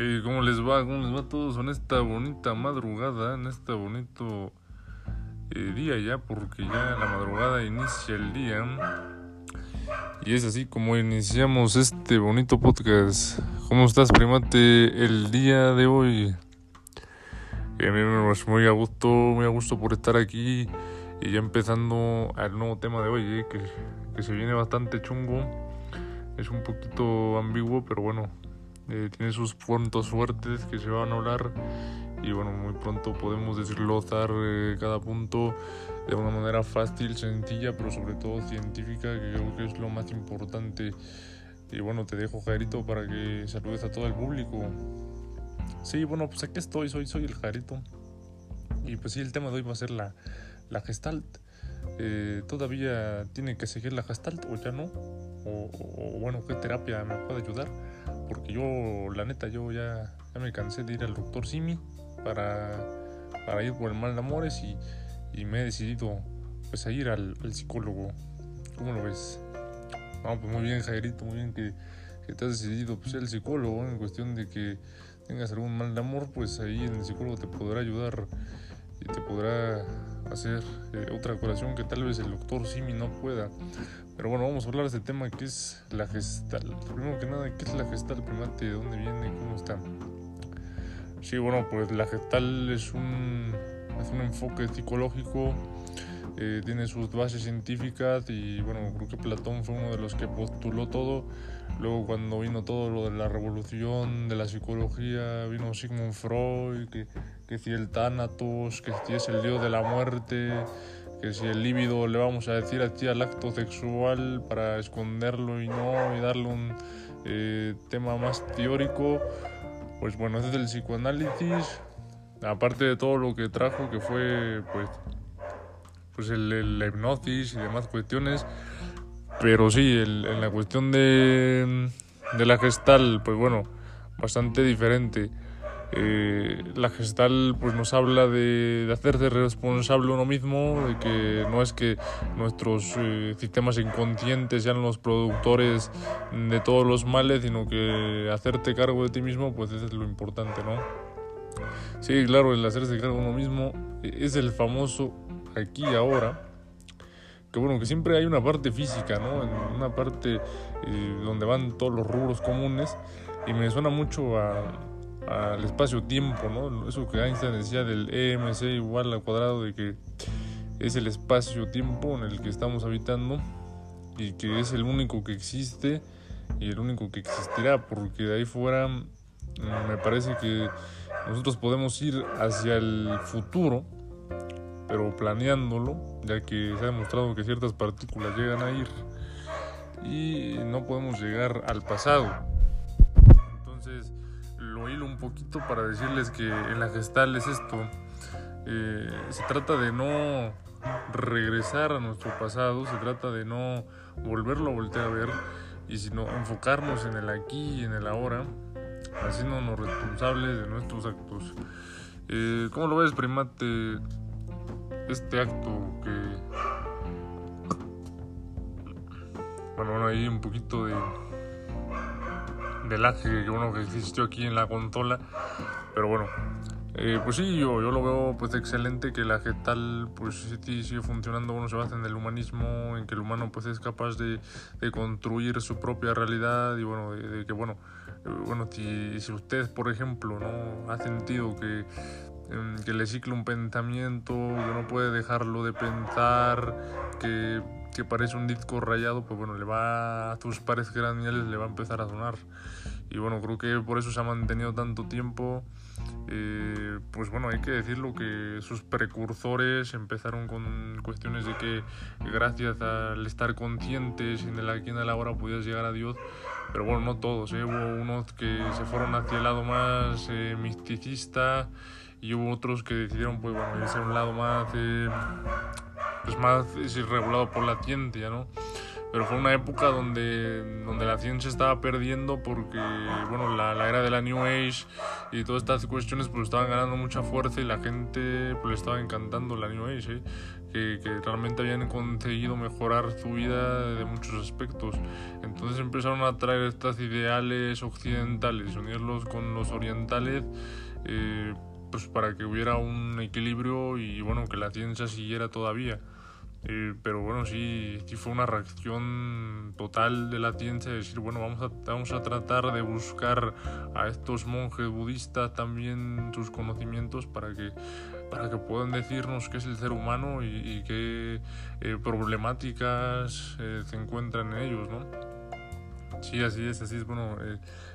Eh, ¿Cómo les va? ¿Cómo les va a todos en esta bonita madrugada? En este bonito eh, día ya, porque ya la madrugada inicia el día. Y es así como iniciamos este bonito podcast. ¿Cómo estás, primate, el día de hoy? Eh, muy a gusto, muy a gusto por estar aquí y ya empezando al nuevo tema de hoy, eh, que, que se viene bastante chungo. Es un poquito ambiguo, pero bueno, eh, tiene sus puntos fuertes que se van a hablar y bueno, muy pronto podemos desglosar eh, cada punto de una manera fácil, sencilla, pero sobre todo científica, que creo que es lo más importante. Y bueno, te dejo, Jairito, para que saludes a todo el público. Sí, bueno, pues aquí estoy, soy, soy el Jairito. Y pues sí, el tema de hoy va a ser la, la Gestalt. Eh, ¿Todavía tiene que seguir la Gestalt o ya no? O, o, bueno, ¿qué terapia me puede ayudar? Porque yo, la neta, yo ya, me cansé de ir al doctor Simi para, para ir por el mal de amores y, y me he decidido pues a ir al, psicólogo. ¿Cómo lo ves? No, pues muy bien, Jairito, muy bien que, que te has decidido pues, ser el psicólogo en cuestión de que tengas algún mal de amor, pues ahí el psicólogo te podrá ayudar y te podrá hacer eh, otra curación que tal vez el doctor Simi no pueda. Pero bueno, vamos a hablar de este tema que es la gestal. Primero que nada, ¿qué es la gestal primate? ¿De dónde viene? ¿Cómo está? Sí, bueno, pues la gestal es un, es un enfoque psicológico, eh, tiene sus bases científicas y bueno, creo que Platón fue uno de los que postuló todo. Luego cuando vino todo lo de la revolución de la psicología, vino Sigmund Freud, que, que si el Thanatos, que si es el dios de la muerte, que si el líbido le vamos a decir aquí al acto sexual para esconderlo y no, y darle un eh, tema más teórico, pues bueno, es el psicoanálisis, aparte de todo lo que trajo, que fue pues, pues el, el la hipnosis y demás cuestiones, pero sí, el, en la cuestión de, de la gestal, pues bueno, bastante diferente. Eh, la gestal pues nos habla de, de, hacerse responsable uno mismo, de que no es que nuestros eh, sistemas inconscientes sean los productores de todos los males, sino que hacerte cargo de ti mismo, pues eso es lo importante, ¿no? Sí, claro, el hacerse cargo uno mismo es el famoso aquí y ahora, que bueno, que siempre hay una parte física, ¿no? Una parte eh, donde van todos los rubros comunes, y me suena mucho a al espacio-tiempo, ¿no? Eso que Einstein decía del EMC igual al cuadrado, de que es el espacio-tiempo en el que estamos habitando y que es el único que existe y el único que existirá, porque de ahí fuera me parece que nosotros podemos ir hacia el futuro, pero planeándolo, ya que se ha demostrado que ciertas partículas llegan a ir y no podemos llegar al pasado. Un poquito para decirles que en la gestal es esto. Eh, se trata de no regresar a nuestro pasado, se trata de no volverlo a voltear a ver y sino enfocarnos en el aquí y en el ahora, haciéndonos responsables de nuestros actos. Eh, ¿Cómo lo ves, primate? Este acto que... Bueno, hay un poquito de del lag que uno que existió aquí en la consola pero bueno eh, pues sí yo, yo lo veo pues excelente que la gestal pues sí, sigue funcionando. Uno se basa en el humanismo en que el humano pues es capaz de, de construir su propia realidad y bueno de, de que bueno eh, bueno si, si usted por ejemplo no ha sentido que que le cicla un pensamiento, que no puede dejarlo de pensar, que, que, parece un disco rayado, pues bueno, le va a tus pares craneales le va a empezar a sonar. Y bueno, creo que por eso se ha mantenido tanto tiempo. Eh, pues bueno, hay que decirlo que sus precursores empezaron con cuestiones de que gracias al estar conscientes en el aquí en el ahora podías llegar a Dios, pero bueno, no todos, ¿eh? hubo unos que se fueron hacia el lado más eh, misticista y hubo otros que decidieron pues bueno irse a un lado más eh, pues más es irregulado por la ciencia no pero fue una época donde, donde la ciencia estaba perdiendo porque bueno la, la, era de la New Age y todas estas cuestiones pues estaban ganando mucha fuerza y la gente pues le estaba encantando la New Age ¿eh? que, que, realmente habían conseguido mejorar su vida de muchos aspectos entonces empezaron a traer estas ideales occidentales, unirlos con los orientales, eh, pues para que hubiera un equilibrio y bueno, que la ciencia siguiera todavía. Eh, pero bueno, sí, sí fue una reacción total de la ciencia de decir, bueno, vamos a, vamos a tratar de buscar a estos monjes budistas también sus conocimientos para que, para que puedan decirnos qué es el ser humano y, qué eh, problemáticas eh, se encuentran en ellos, ¿no? Sí, así es, así es, bueno,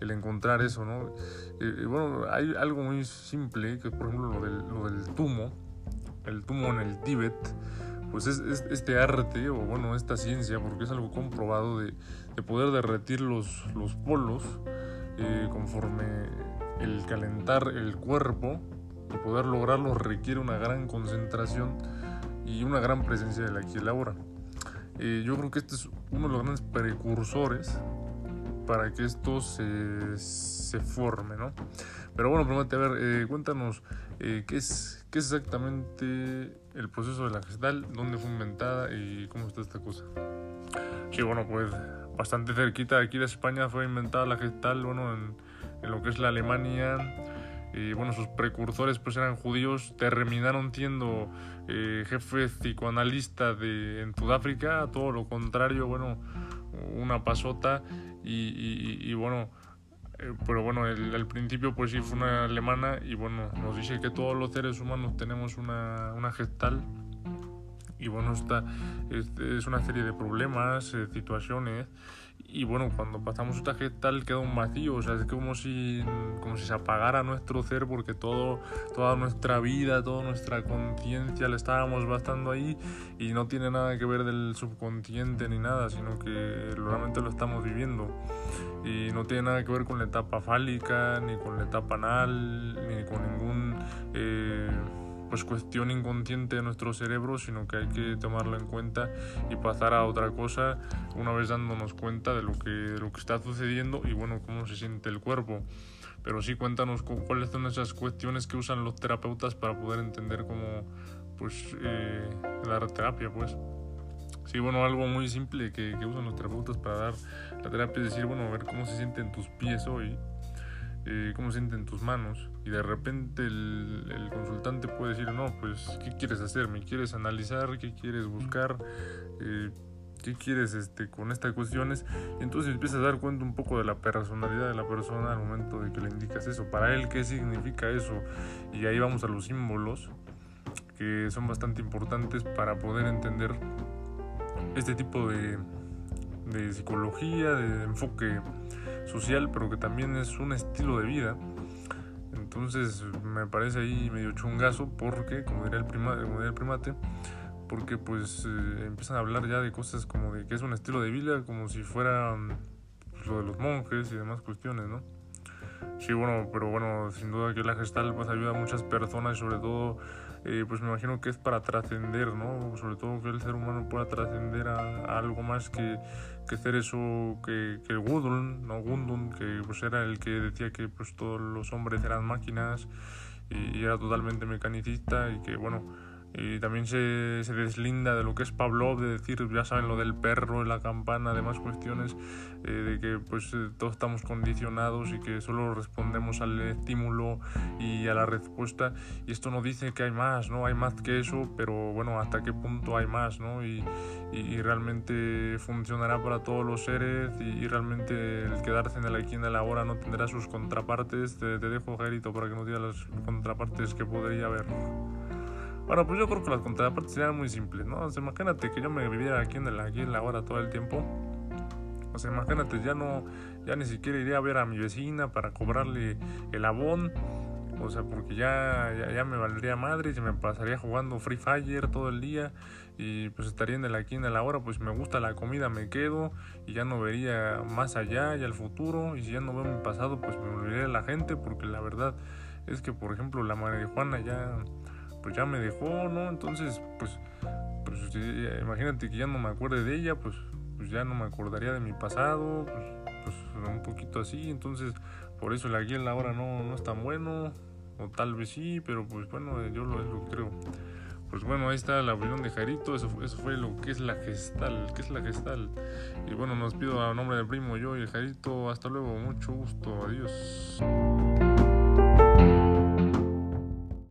el encontrar eso, ¿no? bueno, hay algo muy simple, que es por ejemplo lo del, lo del tumo, el tumo en el Tíbet, pues es, este arte, o bueno, esta ciencia, porque es algo comprobado de, poder derretir los, los polos eh, conforme el calentar el cuerpo y poder lograrlo requiere una gran concentración y una gran presencia de la aquí y. Eh, yo creo que este es uno de los grandes precursores para que esto se, se forme, ¿no? Pero bueno, primero, a ver, eh, cuéntanos eh, ¿qué, es, ¿qué es exactamente el proceso de la gestal, dónde fue inventada y cómo está esta cosa. Sí, bueno, pues bastante cerquita aquí de España fue inventada la gestal, bueno, en, lo que es la Alemania. Y bueno, sus precursores pues eran judíos, terminaron siendo eh, jefes de, en Sudáfrica, todo lo contrario, bueno, una pasota y, y bueno, eh, pero bueno, el, al principio pues sí fue una alemana y bueno, nos dice que todos los seres humanos tenemos una, una gestal y bueno, esta es, es una serie de problemas, eh, situaciones y bueno, cuando pasamos esta gestal queda un vacío, o sea, es como si, como si se apagara nuestro ser porque todo, toda nuestra vida, toda nuestra conciencia le estábamos bastando ahí y no tiene nada que ver del subconsciente ni nada, sino que realmente lo estamos viviendo. Y no tiene nada que ver con la etapa fálica, ni con la etapa anal, ni con ningún... Eh, pues cuestión inconsciente de nuestro cerebro, sino que hay que tomarlo en cuenta y pasar a otra cosa una vez dándonos cuenta de lo que, lo que está sucediendo y bueno, cómo se siente el cuerpo. Pero sí, cuéntanos cuáles son esas cuestiones que usan los terapeutas para poder entender cómo pues eh, dar terapia, pues. Sí, bueno, algo muy simple que, que usan los terapeutas para dar la terapia es decir, bueno, a ver cómo se sienten tus pies hoy eh, cómo se sienten tus manos y de repente el, consultante puede decir, no, pues, ¿qué quieres hacer? ¿Me quieres analizar? ¿Qué quieres buscar? Eh, ¿Qué quieres este, con estas cuestiones? Entonces empiezas a dar cuenta un poco de la personalidad de la persona al momento de que le indicas eso. Para él, ¿qué significa eso? Y ahí vamos a los símbolos, que son bastante importantes para poder entender este tipo de, de psicología, de enfoque social, pero que también es un estilo de vida. Entonces me parece ahí medio chungazo porque, como diría el, prima, como diría el primate, porque pues eh, empiezan a hablar ya de cosas como de que es un estilo de vida, como si fuera pues, lo de los monjes y demás cuestiones, ¿no? Sí, bueno, pero bueno, sin duda que la gestal pues ayuda a muchas personas, sobre todo eh, pues me imagino que es para trascender, ¿no? Sobre todo que el ser humano pueda trascender a, algo más que, que ser eso que, que Gudrun, ¿no? Gundun, que pues era el que decía que pues todos los hombres eran máquinas y, y era totalmente mecanicista y que bueno y también se, se, deslinda de lo que es Pavlov, de decir, ya saben, lo del perro, la campana, demás cuestiones, eh, de que pues eh, todos estamos condicionados y que solo respondemos al estímulo y a la respuesta. Y esto no dice que hay más, ¿no? Hay más que eso, pero bueno, hasta qué punto hay más, ¿no? Y, y, realmente funcionará para todos los seres y, realmente el quedarse en el aquí en el ahora no tendrá sus contrapartes. Te, te dejo, Gerito, para que nos diga las contrapartes que podría haber. Bueno, pues yo creo que las contrapartes serían muy simples, ¿no? O sea, imagínate que yo me viviera aquí en, el, aquí en la hora todo el tiempo. O sea, imagínate, ya no, ya ni siquiera iría a ver a mi vecina para cobrarle el abón. O sea, porque ya, ya, me valdría madre y se me pasaría jugando Free Fire todo el día. Y pues estaría en el aquí en la hora, pues me gusta la comida, me quedo. Y ya no vería más allá y al futuro. Y si ya no veo mi pasado, pues me olvidaría la gente. Porque la verdad es que, por ejemplo, la Juana ya pues ya me dejó, ¿no? Entonces, pues, pues imagínate que ya no me acuerde de ella, pues, pues ya no me acordaría de mi pasado, pues, pues un poquito así, entonces por eso la guía en la hora no, no es tan bueno, o tal vez sí, pero pues bueno, yo lo, que creo. pues bueno, ahí está la opinión de Jarito. Eso, eso fue lo que es la gestal. ¿Qué es la gestal? Y bueno, nos pido a nombre del primo yo y el Jarito. Hasta luego, mucho gusto. Adiós.